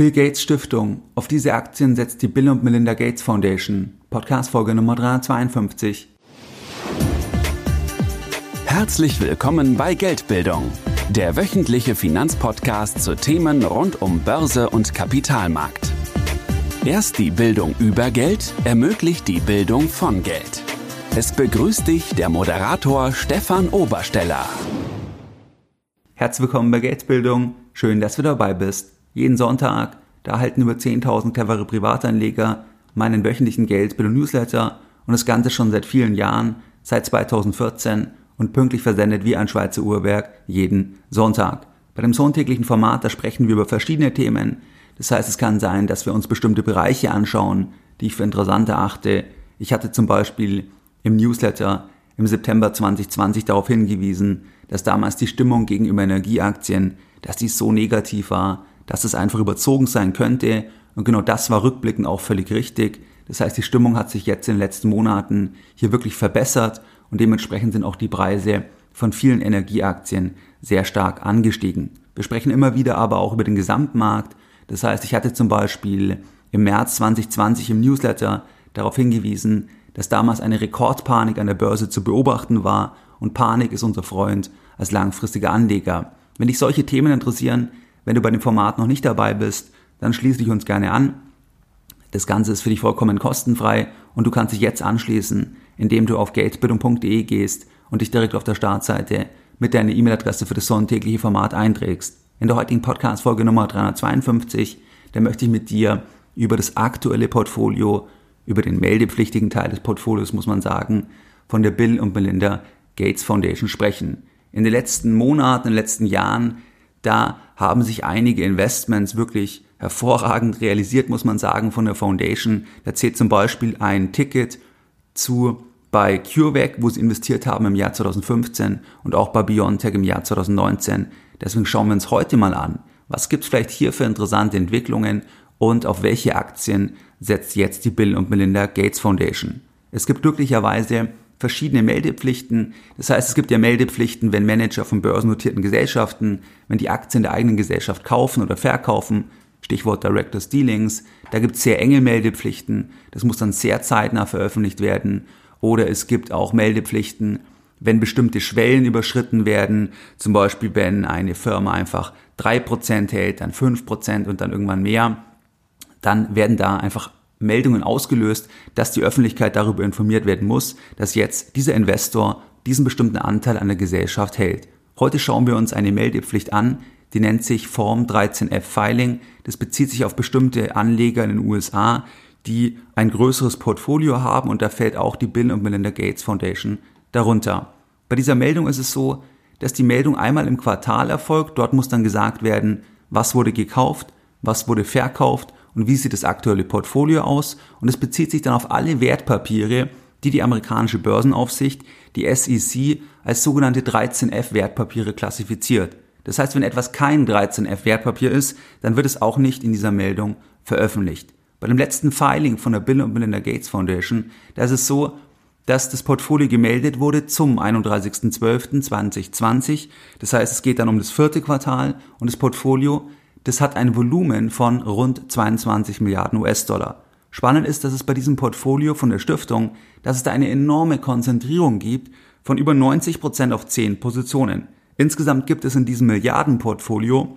Bill Gates Stiftung. Auf diese Aktien setzt die Bill und Melinda Gates Foundation. Podcast Folge Nummer 352. Herzlich willkommen bei Geldbildung, der wöchentliche Finanzpodcast zu Themen rund um Börse und Kapitalmarkt. Erst die Bildung über Geld ermöglicht die Bildung von Geld. Es begrüßt dich der Moderator Stefan Obersteller. Herzlich willkommen bei Geldbildung. Schön, dass du dabei bist. Jeden Sonntag, da erhalten über 10.000 clevere Privatanleger meinen wöchentlichen Geldbildung Newsletter und das Ganze schon seit vielen Jahren, seit 2014 und pünktlich versendet wie ein Schweizer Uhrwerk jeden Sonntag. Bei dem sonntäglichen Format, da sprechen wir über verschiedene Themen. Das heißt, es kann sein, dass wir uns bestimmte Bereiche anschauen, die ich für interessant erachte. Ich hatte zum Beispiel im Newsletter im September 2020 darauf hingewiesen, dass damals die Stimmung gegenüber Energieaktien, dass die so negativ war, dass es einfach überzogen sein könnte. Und genau das war rückblickend auch völlig richtig. Das heißt, die Stimmung hat sich jetzt in den letzten Monaten hier wirklich verbessert und dementsprechend sind auch die Preise von vielen Energieaktien sehr stark angestiegen. Wir sprechen immer wieder aber auch über den Gesamtmarkt. Das heißt, ich hatte zum Beispiel im März 2020 im Newsletter darauf hingewiesen, dass damals eine Rekordpanik an der Börse zu beobachten war und Panik ist unser Freund als langfristiger Anleger. Wenn dich solche Themen interessieren, wenn du bei dem Format noch nicht dabei bist, dann schließe dich uns gerne an. Das Ganze ist für dich vollkommen kostenfrei und du kannst dich jetzt anschließen, indem du auf geldbildung.de gehst und dich direkt auf der Startseite mit deiner E-Mail-Adresse für das sonntägliche Format einträgst. In der heutigen Podcast-Folge Nummer 352, da möchte ich mit dir über das aktuelle Portfolio, über den meldepflichtigen Teil des Portfolios, muss man sagen, von der Bill und Melinda Gates Foundation sprechen. In den letzten Monaten, in den letzten Jahren da haben sich einige Investments wirklich hervorragend realisiert, muss man sagen, von der Foundation. Da zählt zum Beispiel ein Ticket zu bei CureVac, wo sie investiert haben im Jahr 2015 und auch bei BioNTech im Jahr 2019. Deswegen schauen wir uns heute mal an, was gibt es vielleicht hier für interessante Entwicklungen und auf welche Aktien setzt jetzt die Bill und Melinda Gates Foundation. Es gibt glücklicherweise verschiedene Meldepflichten. Das heißt, es gibt ja Meldepflichten, wenn Manager von börsennotierten Gesellschaften, wenn die Aktien der eigenen Gesellschaft kaufen oder verkaufen, Stichwort Directors Dealings, da gibt es sehr enge Meldepflichten, das muss dann sehr zeitnah veröffentlicht werden. Oder es gibt auch Meldepflichten, wenn bestimmte Schwellen überschritten werden, zum Beispiel wenn eine Firma einfach drei Prozent hält, dann fünf Prozent und dann irgendwann mehr, dann werden da einfach Meldungen ausgelöst, dass die Öffentlichkeit darüber informiert werden muss, dass jetzt dieser Investor diesen bestimmten Anteil an der Gesellschaft hält. Heute schauen wir uns eine Meldepflicht an, die nennt sich Form 13F Filing. Das bezieht sich auf bestimmte Anleger in den USA, die ein größeres Portfolio haben und da fällt auch die Bill und Melinda Gates Foundation darunter. Bei dieser Meldung ist es so, dass die Meldung einmal im Quartal erfolgt. Dort muss dann gesagt werden, was wurde gekauft, was wurde verkauft und wie sieht das aktuelle Portfolio aus. Und es bezieht sich dann auf alle Wertpapiere, die die amerikanische Börsenaufsicht, die SEC, als sogenannte 13F Wertpapiere klassifiziert. Das heißt, wenn etwas kein 13F Wertpapier ist, dann wird es auch nicht in dieser Meldung veröffentlicht. Bei dem letzten Filing von der Bill und Melinda Gates Foundation, da ist es so, dass das Portfolio gemeldet wurde zum 31.12.2020. Das heißt, es geht dann um das vierte Quartal und das Portfolio das hat ein Volumen von rund 22 Milliarden US-Dollar. Spannend ist, dass es bei diesem Portfolio von der Stiftung, dass es da eine enorme Konzentrierung gibt von über 90 Prozent auf 10 Positionen. Insgesamt gibt es in diesem Milliardenportfolio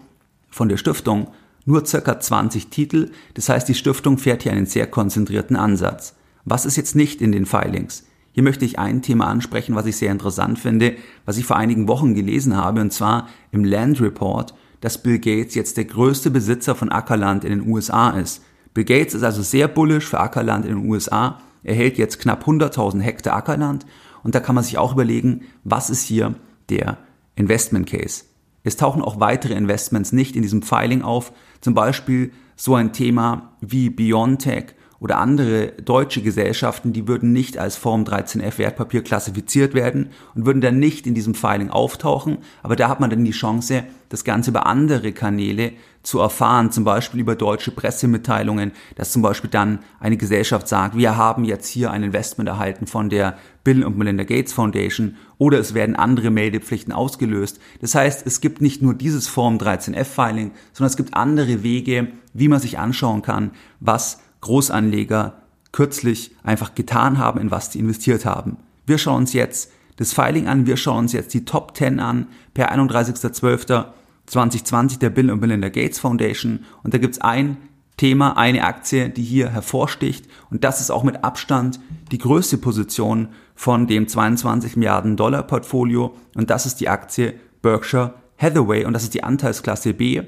von der Stiftung nur circa 20 Titel. Das heißt, die Stiftung fährt hier einen sehr konzentrierten Ansatz. Was ist jetzt nicht in den Filings? Hier möchte ich ein Thema ansprechen, was ich sehr interessant finde, was ich vor einigen Wochen gelesen habe, und zwar im Land Report dass Bill Gates jetzt der größte Besitzer von Ackerland in den USA ist. Bill Gates ist also sehr bullisch für Ackerland in den USA. Er hält jetzt knapp 100.000 Hektar Ackerland und da kann man sich auch überlegen, was ist hier der Investment Case. Es tauchen auch weitere Investments nicht in diesem Filing auf, zum Beispiel so ein Thema wie BioNTech oder andere deutsche Gesellschaften, die würden nicht als Form 13F Wertpapier klassifiziert werden und würden dann nicht in diesem Filing auftauchen. Aber da hat man dann die Chance, das Ganze über andere Kanäle zu erfahren, zum Beispiel über deutsche Pressemitteilungen, dass zum Beispiel dann eine Gesellschaft sagt, wir haben jetzt hier ein Investment erhalten von der Bill und Melinda Gates Foundation oder es werden andere Meldepflichten ausgelöst. Das heißt, es gibt nicht nur dieses Form 13F Filing, sondern es gibt andere Wege, wie man sich anschauen kann, was Großanleger kürzlich einfach getan haben, in was sie investiert haben. Wir schauen uns jetzt das Filing an, wir schauen uns jetzt die Top 10 an per 31.12.2020 der Bill und Melinda Gates Foundation. Und da gibt's ein Thema, eine Aktie, die hier hervorsticht. Und das ist auch mit Abstand die größte Position von dem 22 Milliarden Dollar Portfolio. Und das ist die Aktie Berkshire Hathaway. Und das ist die Anteilsklasse B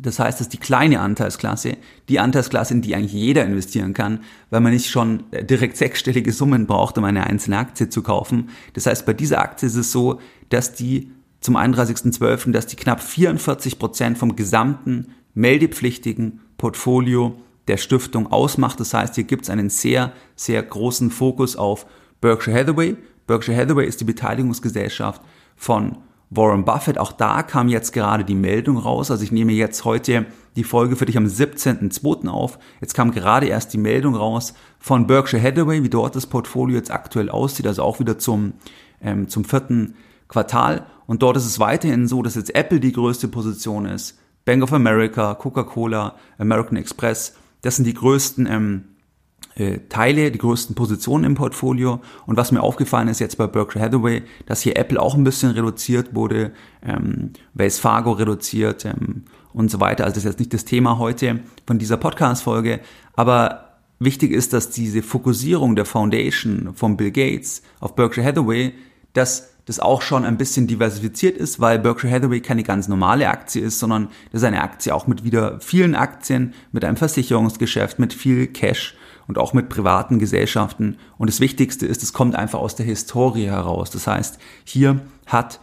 das heißt, das ist die kleine Anteilsklasse, die Anteilsklasse, in die eigentlich jeder investieren kann, weil man nicht schon äh, direkt sechsstellige Summen braucht, um eine einzelne Aktie zu kaufen. Das heißt, bei dieser Aktie ist es so, dass die zum 31.12., dass die knapp 44 Prozent vom gesamten meldepflichtigen Portfolio der Stiftung ausmacht. Das heißt, hier gibt es einen sehr, sehr großen Fokus auf Berkshire Hathaway. Berkshire Hathaway ist die Beteiligungsgesellschaft von Warren Buffett, auch da kam jetzt gerade die Meldung raus. Also ich nehme jetzt heute die Folge für dich am 17.02. auf. Jetzt kam gerade erst die Meldung raus von Berkshire Hathaway, wie dort das Portfolio jetzt aktuell aussieht, also auch wieder zum, ähm, zum vierten Quartal. Und dort ist es weiterhin so, dass jetzt Apple die größte Position ist. Bank of America, Coca-Cola, American Express, das sind die größten ähm, äh, Teile, die größten Positionen im Portfolio. Und was mir aufgefallen ist jetzt bei Berkshire Hathaway, dass hier Apple auch ein bisschen reduziert wurde, ähm, Wells Fargo reduziert ähm, und so weiter. Also das ist jetzt nicht das Thema heute von dieser Podcast-Folge, aber wichtig ist, dass diese Fokussierung der Foundation von Bill Gates auf Berkshire Hathaway, dass das auch schon ein bisschen diversifiziert ist, weil Berkshire Hathaway keine ganz normale Aktie ist, sondern das ist eine Aktie auch mit wieder vielen Aktien, mit einem Versicherungsgeschäft, mit viel Cash und auch mit privaten Gesellschaften. Und das Wichtigste ist, es kommt einfach aus der Historie heraus. Das heißt, hier hat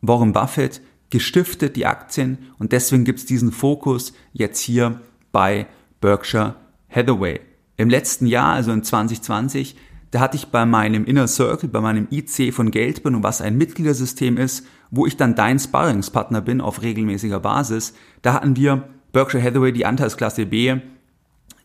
Warren Buffett gestiftet die Aktien und deswegen gibt es diesen Fokus jetzt hier bei Berkshire Hathaway. Im letzten Jahr, also in 2020, da hatte ich bei meinem Inner Circle, bei meinem IC von Geldbin, was ein Mitgliedersystem ist, wo ich dann dein Sparringspartner bin auf regelmäßiger Basis, da hatten wir Berkshire Hathaway die Anteilsklasse B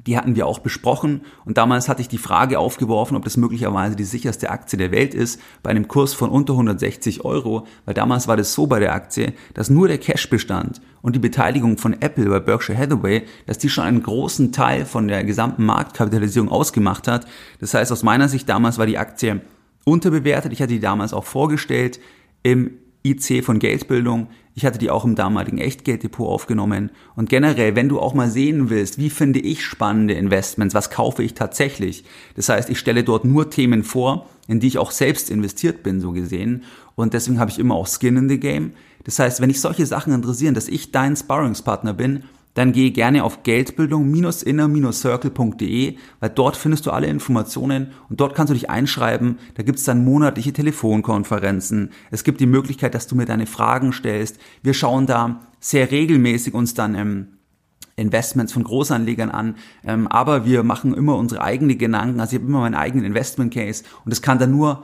die hatten wir auch besprochen und damals hatte ich die Frage aufgeworfen, ob das möglicherweise die sicherste Aktie der Welt ist, bei einem Kurs von unter 160 Euro, weil damals war das so bei der Aktie, dass nur der Cashbestand und die Beteiligung von Apple bei Berkshire Hathaway, dass die schon einen großen Teil von der gesamten Marktkapitalisierung ausgemacht hat. Das heißt, aus meiner Sicht damals war die Aktie unterbewertet. Ich hatte die damals auch vorgestellt im IC von Geldbildung. Ich hatte die auch im damaligen Echtgelddepot aufgenommen. Und generell, wenn du auch mal sehen willst, wie finde ich spannende Investments, was kaufe ich tatsächlich? Das heißt, ich stelle dort nur Themen vor, in die ich auch selbst investiert bin, so gesehen. Und deswegen habe ich immer auch Skin in the Game. Das heißt, wenn dich solche Sachen interessieren, dass ich dein Sparringspartner bin, dann geh gerne auf geldbildung-inner-circle.de, weil dort findest du alle Informationen und dort kannst du dich einschreiben. Da gibt es dann monatliche Telefonkonferenzen. Es gibt die Möglichkeit, dass du mir deine Fragen stellst. Wir schauen da sehr regelmäßig uns dann ähm, Investments von Großanlegern an, ähm, aber wir machen immer unsere eigenen Gedanken. Also ich habe immer meinen eigenen Investment Case und es kann dann nur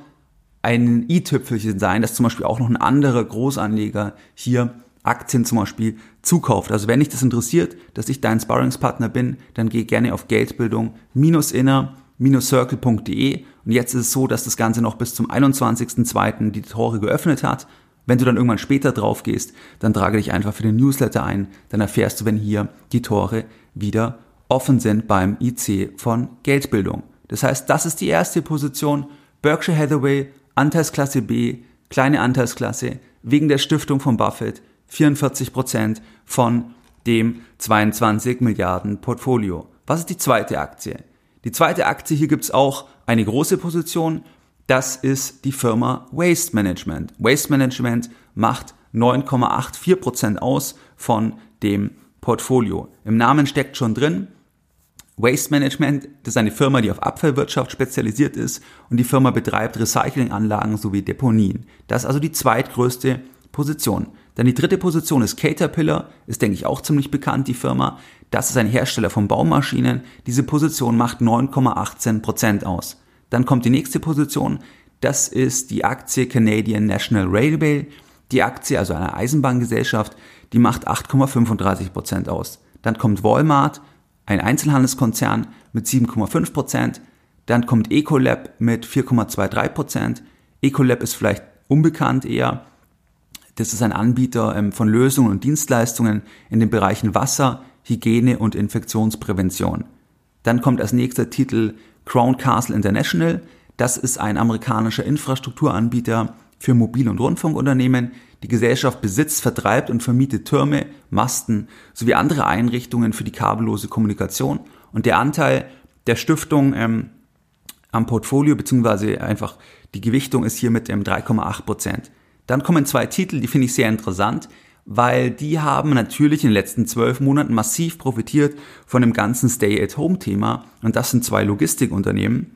ein i-Tüpfelchen sein, dass zum Beispiel auch noch ein anderer Großanleger hier Aktien zum Beispiel zukauft. Also wenn dich das interessiert, dass ich dein Sparringspartner bin, dann geh gerne auf Geldbildung-inner-circle.de und jetzt ist es so, dass das Ganze noch bis zum 21.02. die Tore geöffnet hat. Wenn du dann irgendwann später drauf gehst, dann trage dich einfach für den Newsletter ein, dann erfährst du, wenn hier die Tore wieder offen sind beim IC von Geldbildung. Das heißt, das ist die erste Position. Berkshire Hathaway, Anteilsklasse B, kleine Anteilsklasse, wegen der Stiftung von Buffett 44 Prozent von dem 22 Milliarden Portfolio. Was ist die zweite Aktie? Die zweite Aktie, hier gibt's auch eine große Position. Das ist die Firma Waste Management. Waste Management macht 9,84 Prozent aus von dem Portfolio. Im Namen steckt schon drin, Waste Management, das ist eine Firma, die auf Abfallwirtschaft spezialisiert ist und die Firma betreibt Recyclinganlagen sowie Deponien. Das ist also die zweitgrößte Position. Dann die dritte Position ist Caterpillar, ist denke ich auch ziemlich bekannt, die Firma. Das ist ein Hersteller von Baumaschinen. Diese Position macht 9,18% aus. Dann kommt die nächste Position, das ist die Aktie Canadian National Railway. Die Aktie, also eine Eisenbahngesellschaft, die macht 8,35% aus. Dann kommt Walmart, ein Einzelhandelskonzern mit 7,5%. Dann kommt Ecolab mit 4,23%. Ecolab ist vielleicht unbekannt eher. Das ist ein Anbieter ähm, von Lösungen und Dienstleistungen in den Bereichen Wasser, Hygiene und Infektionsprävention. Dann kommt als nächster Titel Crown Castle International. Das ist ein amerikanischer Infrastrukturanbieter für Mobil- und Rundfunkunternehmen. Die Gesellschaft besitzt, vertreibt und vermietet Türme, Masten sowie andere Einrichtungen für die kabellose Kommunikation. Und der Anteil der Stiftung ähm, am Portfolio beziehungsweise einfach die Gewichtung ist hier mit ähm, 3,8 Prozent. Dann kommen zwei Titel, die finde ich sehr interessant, weil die haben natürlich in den letzten zwölf Monaten massiv profitiert von dem ganzen Stay-at-Home-Thema. Und das sind zwei Logistikunternehmen.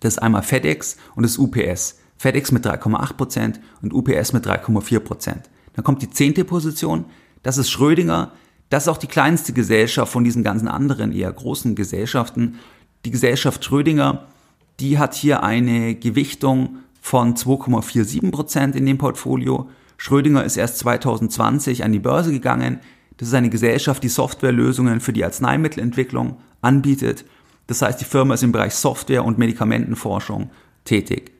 Das ist einmal FedEx und das UPS. FedEx mit 3,8% und UPS mit 3,4%. Dann kommt die zehnte Position, das ist Schrödinger. Das ist auch die kleinste Gesellschaft von diesen ganzen anderen eher großen Gesellschaften. Die Gesellschaft Schrödinger, die hat hier eine Gewichtung von 2,47% in dem Portfolio. Schrödinger ist erst 2020 an die Börse gegangen. Das ist eine Gesellschaft, die Softwarelösungen für die Arzneimittelentwicklung anbietet. Das heißt, die Firma ist im Bereich Software und Medikamentenforschung tätig.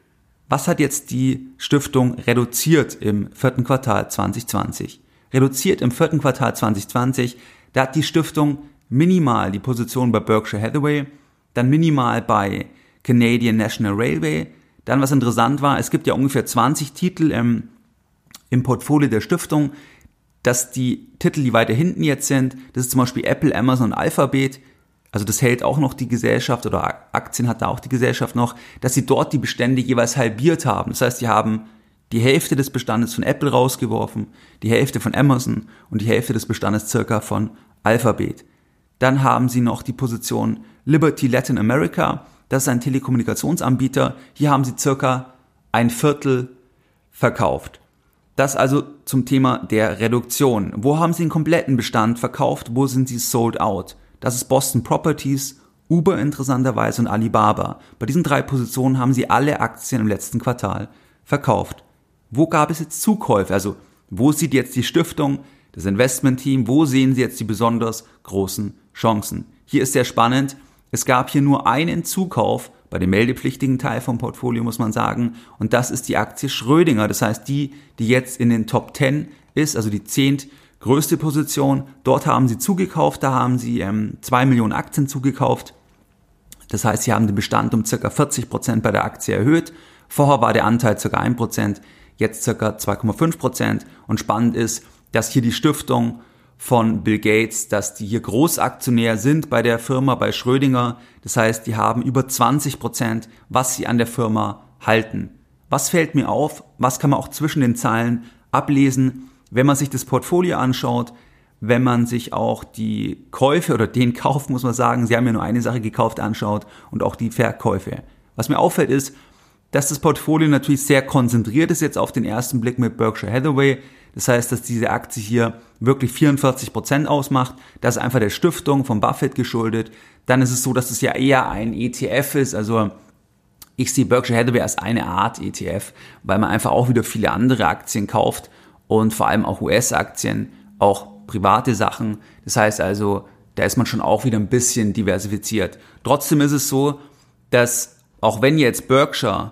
Was hat jetzt die Stiftung reduziert im vierten Quartal 2020? Reduziert im vierten Quartal 2020, da hat die Stiftung minimal die Position bei Berkshire Hathaway, dann minimal bei Canadian National Railway. Dann, was interessant war, es gibt ja ungefähr 20 Titel im, im Portfolio der Stiftung, dass die Titel, die weiter hinten jetzt sind, das ist zum Beispiel Apple, Amazon und Alphabet, also das hält auch noch die Gesellschaft oder Aktien hat da auch die Gesellschaft noch, dass sie dort die Bestände jeweils halbiert haben. Das heißt, die haben die Hälfte des Bestandes von Apple rausgeworfen, die Hälfte von Amazon und die Hälfte des Bestandes circa von Alphabet. Dann haben sie noch die Position Liberty Latin America, das ist ein Telekommunikationsanbieter. Hier haben sie circa ein Viertel verkauft. Das also zum Thema der Reduktion. Wo haben sie den kompletten Bestand verkauft? Wo sind sie sold out? Das ist Boston Properties, Uber interessanterweise und Alibaba. Bei diesen drei Positionen haben sie alle Aktien im letzten Quartal verkauft. Wo gab es jetzt Zukäufe? Also wo sieht jetzt die Stiftung, das Investmentteam, wo sehen sie jetzt die besonders großen Chancen? Hier ist sehr spannend. Es gab hier nur einen Zukauf bei dem meldepflichtigen Teil vom Portfolio, muss man sagen. Und das ist die Aktie Schrödinger. Das heißt, die, die jetzt in den Top 10 ist, also die zehnt größte Position. Dort haben sie zugekauft, da haben sie ähm, 2 Millionen Aktien zugekauft. Das heißt, sie haben den Bestand um circa 40 Prozent bei der Aktie erhöht. Vorher war der Anteil circa 1 Prozent, jetzt circa 2,5 Prozent. Und spannend ist, dass hier die Stiftung von Bill Gates, dass die hier Großaktionär sind bei der Firma, bei Schrödinger. Das heißt, die haben über 20 Prozent, was sie an der Firma halten. Was fällt mir auf? Was kann man auch zwischen den Zeilen ablesen? wenn man sich das Portfolio anschaut, wenn man sich auch die Käufe oder den Kauf, muss man sagen, sie haben ja nur eine Sache gekauft, anschaut und auch die Verkäufe. Was mir auffällt ist, dass das Portfolio natürlich sehr konzentriert ist jetzt auf den ersten Blick mit Berkshire Hathaway. Das heißt, dass diese Aktie hier wirklich 44 Prozent ausmacht. Das ist einfach der Stiftung von Buffett geschuldet. Dann ist es so, dass es ja eher ein ETF ist. Also ich sehe Berkshire Hathaway als eine Art ETF, weil man einfach auch wieder viele andere Aktien kauft und vor allem auch US-Aktien, auch private Sachen. Das heißt also, da ist man schon auch wieder ein bisschen diversifiziert. Trotzdem ist es so, dass auch wenn jetzt Berkshire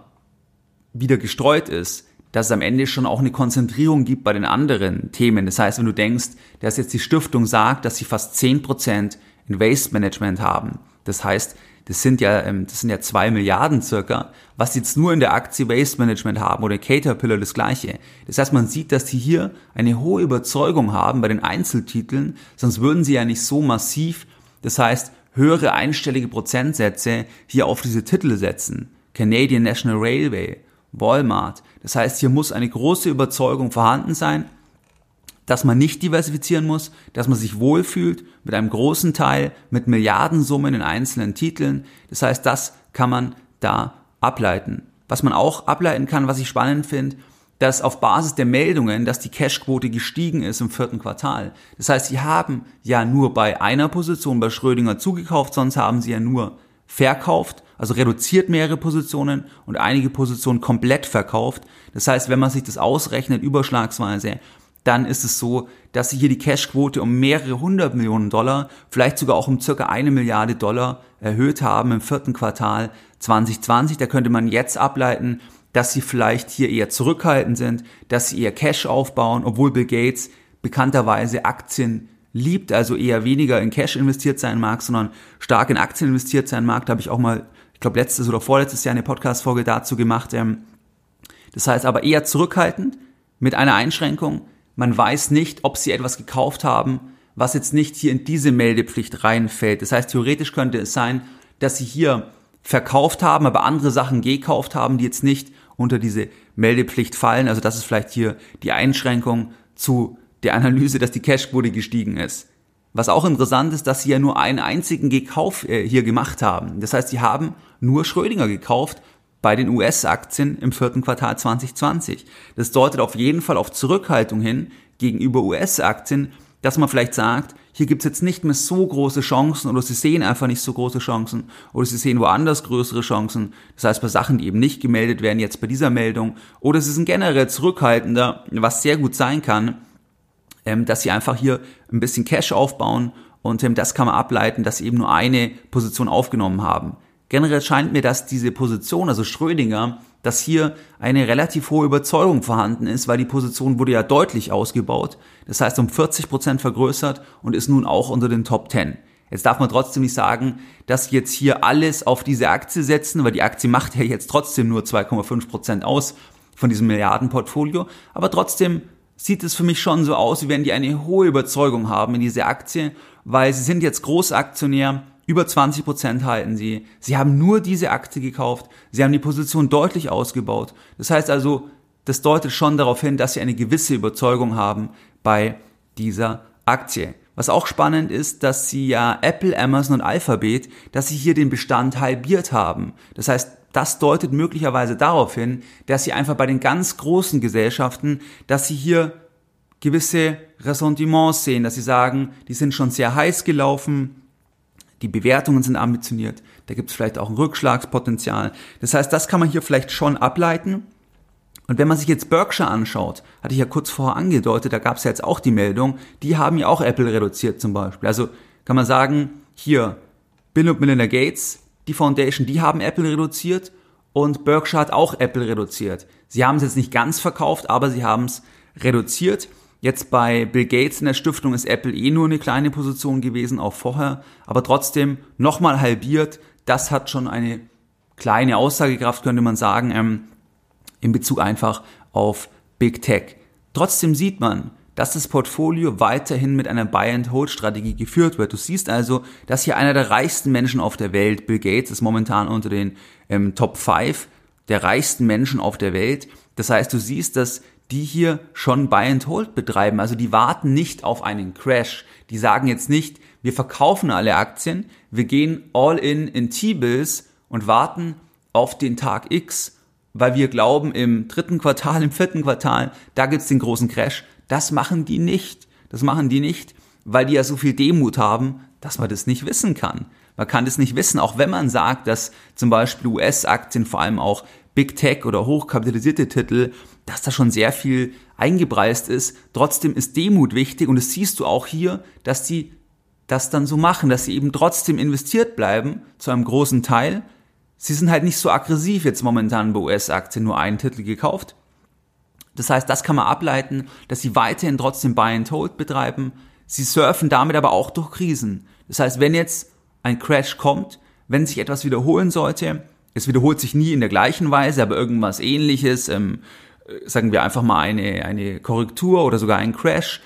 wieder gestreut ist, dass es am Ende schon auch eine Konzentrierung gibt bei den anderen Themen. Das heißt, wenn du denkst, dass jetzt die Stiftung sagt, dass sie fast 10% in Waste Management haben, das heißt, das sind ja, ähm, das sind ja zwei Milliarden circa, was sie jetzt nur in der Aktie Waste Management haben oder Caterpillar das gleiche. Das heißt, man sieht, dass die hier eine hohe Überzeugung haben bei den Einzeltiteln, sonst würden sie ja nicht so massiv, das heißt, höhere einstellige Prozentsätze hier auf diese Titel setzen. Canadian National Railway, Walmart. Das heißt, hier muss eine große Überzeugung vorhanden sein, dass man nicht diversifizieren muss, dass man sich wohlfühlt mit einem großen Teil, mit Milliardensummen in einzelnen Titeln. Das heißt, das kann man da ableiten. Was man auch ableiten kann, was ich spannend finde, dass auf Basis der Meldungen, dass die Cashquote gestiegen ist im vierten Quartal. Das heißt, sie haben ja nur bei einer Position bei Schrödinger zugekauft, sonst haben sie ja nur verkauft, also reduziert mehrere Positionen und einige Positionen komplett verkauft. Das heißt, wenn man sich das ausrechnet, überschlagsweise, dann ist es so, dass sie hier die Cashquote um mehrere hundert Millionen Dollar, vielleicht sogar auch um circa eine Milliarde Dollar erhöht haben im vierten Quartal 2020. Da könnte man jetzt ableiten, dass sie vielleicht hier eher zurückhaltend sind, dass sie eher Cash aufbauen, obwohl Bill Gates bekannterweise Aktien liebt, also eher weniger in Cash investiert sein mag, sondern stark in Aktien investiert sein mag. Da habe ich auch mal, ich glaube, letztes oder vorletztes Jahr eine Podcast-Folge dazu gemacht. Ähm, das heißt aber eher zurückhaltend mit einer Einschränkung. Man weiß nicht, ob sie etwas gekauft haben, was jetzt nicht hier in diese Meldepflicht reinfällt. Das heißt, theoretisch könnte es sein, dass sie hier verkauft haben, aber andere Sachen gekauft haben, die jetzt nicht unter diese Meldepflicht fallen. Also das ist vielleicht hier die Einschränkung zu der Analyse, dass die Cashquote gestiegen ist. Was auch interessant ist, dass sie ja nur einen einzigen Gekauf äh, hier gemacht haben. Das heißt, sie haben nur Schrödinger gekauft bei den US-Aktien im vierten Quartal 2020. Das deutet auf jeden Fall auf Zurückhaltung hin gegenüber US-Aktien, dass man vielleicht sagt, hier gibt's jetzt nicht mehr so große Chancen oder sie sehen einfach nicht so große Chancen oder sie sehen woanders größere Chancen. Das heißt bei Sachen, die eben nicht gemeldet werden, jetzt bei dieser Meldung. Oder sie sind generell zurückhaltender, was sehr gut sein kann, ähm, dass sie einfach hier ein bisschen Cash aufbauen und ähm, das kann man ableiten, dass sie eben nur eine Position aufgenommen haben. Generell scheint mir, dass diese Position, also Schrödinger, dass hier eine relativ hohe Überzeugung vorhanden ist, weil die Position wurde ja deutlich ausgebaut. Das heißt um 40 Prozent vergrößert und ist nun auch unter den Top 10. Jetzt darf man trotzdem nicht sagen, dass jetzt hier alles auf diese Aktie setzen, weil die Aktie macht ja jetzt trotzdem nur 2,5 Prozent aus von diesem Milliardenportfolio. Aber trotzdem sieht es für mich schon so aus, wie wenn die eine hohe Überzeugung haben in diese Aktie, weil sie sind jetzt Großaktionär über 20 Prozent halten sie. Sie haben nur diese Aktie gekauft. Sie haben die Position deutlich ausgebaut. Das heißt also, das deutet schon darauf hin, dass sie eine gewisse Überzeugung haben bei dieser Aktie. Was auch spannend ist, dass sie ja Apple, Amazon und Alphabet, dass sie hier den Bestand halbiert haben. Das heißt, das deutet möglicherweise darauf hin, dass sie einfach bei den ganz großen Gesellschaften, dass sie hier gewisse Ressentiments sehen, dass sie sagen, die sind schon sehr heiß gelaufen, die Bewertungen sind ambitioniert, da gibt es vielleicht auch ein Rückschlagspotenzial. Das heißt, das kann man hier vielleicht schon ableiten. Und wenn man sich jetzt Berkshire anschaut, hatte ich ja kurz vorher angedeutet, da gab es ja jetzt auch die Meldung, die haben ja auch Apple reduziert zum Beispiel. Also kann man sagen, hier Bill und Melinda Gates, die Foundation, die haben Apple reduziert und Berkshire hat auch Apple reduziert. Sie haben es jetzt nicht ganz verkauft, aber sie haben es reduziert. Jetzt bei Bill Gates in der Stiftung ist Apple eh nur eine kleine Position gewesen, auch vorher, aber trotzdem nochmal halbiert. Das hat schon eine kleine Aussagekraft, könnte man sagen, ähm, in Bezug einfach auf Big Tech. Trotzdem sieht man, dass das Portfolio weiterhin mit einer Buy-and-Hold-Strategie geführt wird. Du siehst also, dass hier einer der reichsten Menschen auf der Welt, Bill Gates, ist momentan unter den ähm, Top 5 der reichsten Menschen auf der Welt. Das heißt, du siehst, dass die hier schon Buy and Hold betreiben. Also die warten nicht auf einen Crash. Die sagen jetzt nicht, wir verkaufen alle Aktien, wir gehen all in in T-Bills und warten auf den Tag X, weil wir glauben, im dritten Quartal, im vierten Quartal, da gibt's den großen Crash. Das machen die nicht. Das machen die nicht, weil die ja so viel Demut haben, dass man das nicht wissen kann. Man kann das nicht wissen, auch wenn man sagt, dass zum Beispiel US-Aktien, vor allem auch Big Tech oder hochkapitalisierte Titel, dass da schon sehr viel eingepreist ist. Trotzdem ist Demut wichtig und das siehst du auch hier, dass die das dann so machen, dass sie eben trotzdem investiert bleiben zu einem großen Teil. Sie sind halt nicht so aggressiv jetzt momentan bei US-Aktien, nur einen Titel gekauft. Das heißt, das kann man ableiten, dass sie weiterhin trotzdem Buy and Hold betreiben. Sie surfen damit aber auch durch Krisen. Das heißt, wenn jetzt ein Crash kommt, wenn sich etwas wiederholen sollte, es wiederholt sich nie in der gleichen Weise, aber irgendwas ähnliches, ähm, äh, sagen wir einfach mal eine, eine Korrektur oder sogar ein Crash,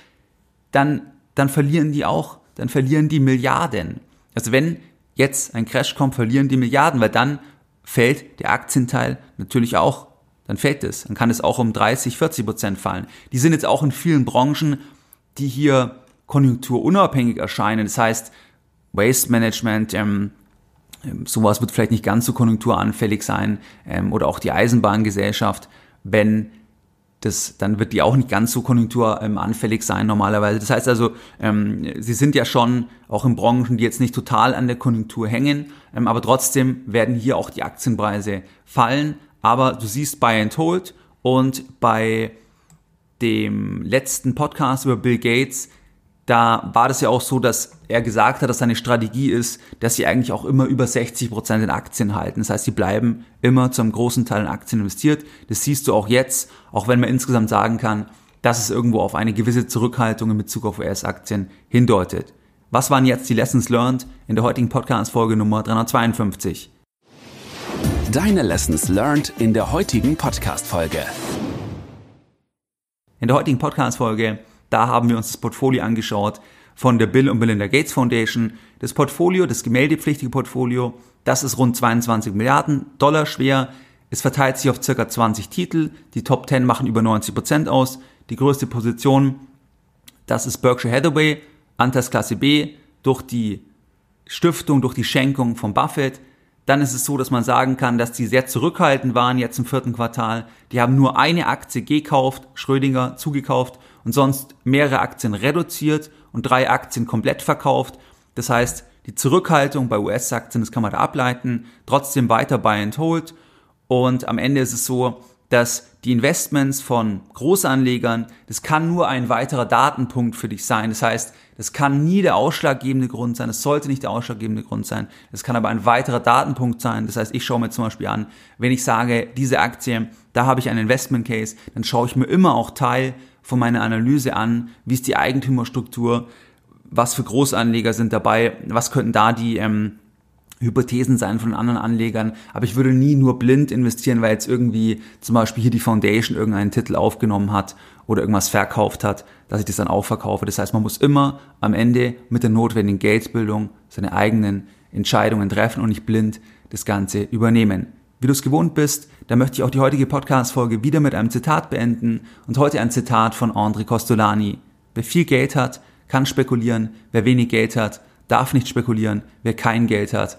dann, dann verlieren die auch, dann verlieren die Milliarden. Also wenn jetzt ein Crash kommt, verlieren die Milliarden, weil dann fällt der Aktienteil natürlich auch, dann fällt es. Dann kann es auch um 30, 40 Prozent fallen. Die sind jetzt auch in vielen Branchen, die hier konjunkturunabhängig erscheinen. Das heißt, Waste Management, ähm, ähm, sowas wird vielleicht nicht ganz so konjunkturanfällig sein ähm, oder auch die Eisenbahngesellschaft, wenn das, dann wird die auch nicht ganz so konjunkturanfällig sein normalerweise. Das heißt also, ähm, sie sind ja schon auch in Branchen, die jetzt nicht total an der Konjunktur hängen, ähm, aber trotzdem werden hier auch die Aktienpreise fallen. Aber du siehst Buy and Hold und bei dem letzten Podcast über Bill Gates da war das ja auch so, dass er gesagt hat, dass seine Strategie ist, dass sie eigentlich auch immer über 60 Prozent in Aktien halten. Das heißt, sie bleiben immer zu einem großen Teil in Aktien investiert. Das siehst du auch jetzt, auch wenn man insgesamt sagen kann, dass es irgendwo auf eine gewisse Zurückhaltung in Bezug auf US-Aktien hindeutet. Was waren jetzt die Lessons learned in der heutigen Podcast-Folge Nummer 352? Deine Lessons learned in der heutigen Podcast-Folge. In der heutigen Podcast-Folge, da haben wir uns das Portfolio angeschaut von der Bill und Melinda Gates Foundation. Das Portfolio, das gemeldepflichtige Portfolio, das ist rund 22 Milliarden Dollar schwer. Es verteilt sich auf circa 20 Titel. Die Top 10 machen über 90 Prozent aus. Die größte Position, das ist Berkshire Hathaway, Anteilsklasse B, durch die Stiftung, durch die Schenkung von Buffett. Dann ist es so, dass man sagen kann, dass die sehr zurückhaltend waren jetzt im vierten Quartal. Die haben nur eine Aktie gekauft, Schrödinger zugekauft und sonst mehrere Aktien reduziert und drei Aktien komplett verkauft. Das heißt, die Zurückhaltung bei US-Aktien, das kann man da ableiten, trotzdem weiter buy and hold. Und am Ende ist es so, dass die Investments von Großanlegern, das kann nur ein weiterer Datenpunkt für dich sein. Das heißt, das kann nie der ausschlaggebende Grund sein, es sollte nicht der ausschlaggebende Grund sein, es kann aber ein weiterer Datenpunkt sein. Das heißt, ich schaue mir zum Beispiel an, wenn ich sage, diese Aktie, da habe ich einen Investment Case, dann schaue ich mir immer auch Teil von meiner Analyse an, wie ist die Eigentümerstruktur, was für Großanleger sind dabei, was könnten da die ähm, Hypothesen sein von anderen Anlegern, aber ich würde nie nur blind investieren, weil jetzt irgendwie zum Beispiel hier die Foundation irgendeinen Titel aufgenommen hat oder irgendwas verkauft hat, dass ich das dann auch verkaufe. Das heißt, man muss immer am Ende mit der notwendigen Geldbildung seine eigenen Entscheidungen treffen und nicht blind das Ganze übernehmen. Wie du es gewohnt bist, da möchte ich auch die heutige Podcast-Folge wieder mit einem Zitat beenden und heute ein Zitat von André Costolani. Wer viel Geld hat, kann spekulieren, wer wenig Geld hat, darf nicht spekulieren, wer kein Geld hat,